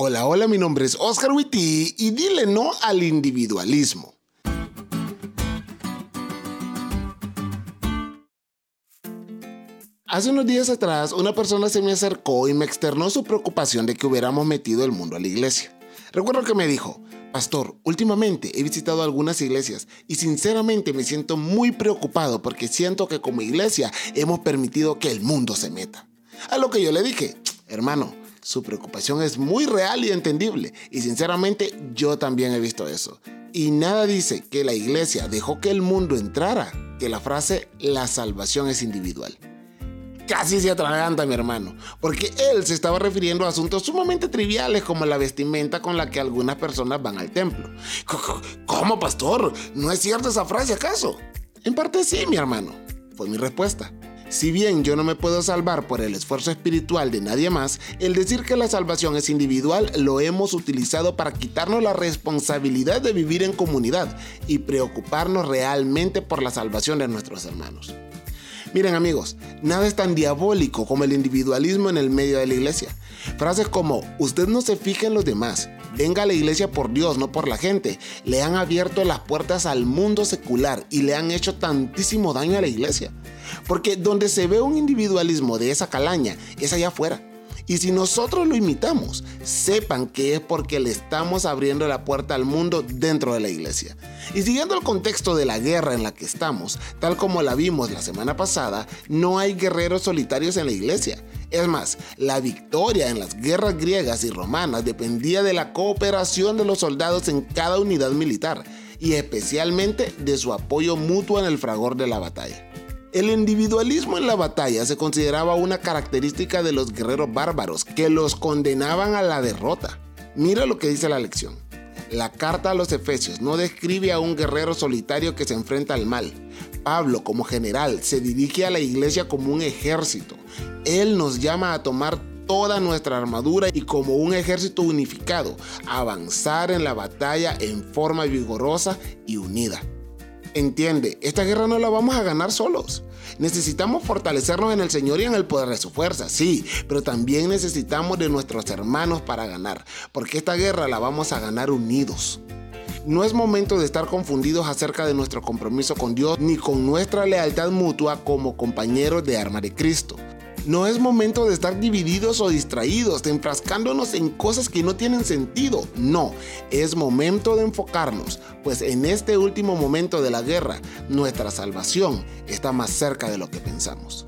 Hola, hola, mi nombre es Oscar Witty y dile no al individualismo. Hace unos días atrás, una persona se me acercó y me externó su preocupación de que hubiéramos metido el mundo a la iglesia. Recuerdo que me dijo, Pastor, últimamente he visitado algunas iglesias y sinceramente me siento muy preocupado porque siento que como iglesia hemos permitido que el mundo se meta. A lo que yo le dije, hermano, su preocupación es muy real y entendible. Y sinceramente yo también he visto eso. Y nada dice que la iglesia dejó que el mundo entrara que la frase la salvación es individual. Casi se atraganta mi hermano, porque él se estaba refiriendo a asuntos sumamente triviales como la vestimenta con la que algunas personas van al templo. ¿Cómo, pastor? ¿No es cierta esa frase acaso? En parte sí, mi hermano, fue mi respuesta. Si bien yo no me puedo salvar por el esfuerzo espiritual de nadie más, el decir que la salvación es individual lo hemos utilizado para quitarnos la responsabilidad de vivir en comunidad y preocuparnos realmente por la salvación de nuestros hermanos. Miren amigos, nada es tan diabólico como el individualismo en el medio de la iglesia. Frases como, usted no se fija en los demás, venga a la iglesia por Dios, no por la gente, le han abierto las puertas al mundo secular y le han hecho tantísimo daño a la iglesia. Porque donde se ve un individualismo de esa calaña es allá afuera. Y si nosotros lo imitamos, sepan que es porque le estamos abriendo la puerta al mundo dentro de la iglesia. Y siguiendo el contexto de la guerra en la que estamos, tal como la vimos la semana pasada, no hay guerreros solitarios en la iglesia. Es más, la victoria en las guerras griegas y romanas dependía de la cooperación de los soldados en cada unidad militar y especialmente de su apoyo mutuo en el fragor de la batalla. El individualismo en la batalla se consideraba una característica de los guerreros bárbaros que los condenaban a la derrota. Mira lo que dice la lección. La carta a los Efesios no describe a un guerrero solitario que se enfrenta al mal. Pablo, como general, se dirige a la iglesia como un ejército. Él nos llama a tomar toda nuestra armadura y como un ejército unificado, avanzar en la batalla en forma vigorosa y unida. Entiende, esta guerra no la vamos a ganar solos. Necesitamos fortalecernos en el Señor y en el poder de su fuerza, sí, pero también necesitamos de nuestros hermanos para ganar, porque esta guerra la vamos a ganar unidos. No es momento de estar confundidos acerca de nuestro compromiso con Dios ni con nuestra lealtad mutua como compañeros de arma de Cristo. No es momento de estar divididos o distraídos, enfrascándonos en cosas que no tienen sentido. No, es momento de enfocarnos, pues en este último momento de la guerra, nuestra salvación está más cerca de lo que pensamos.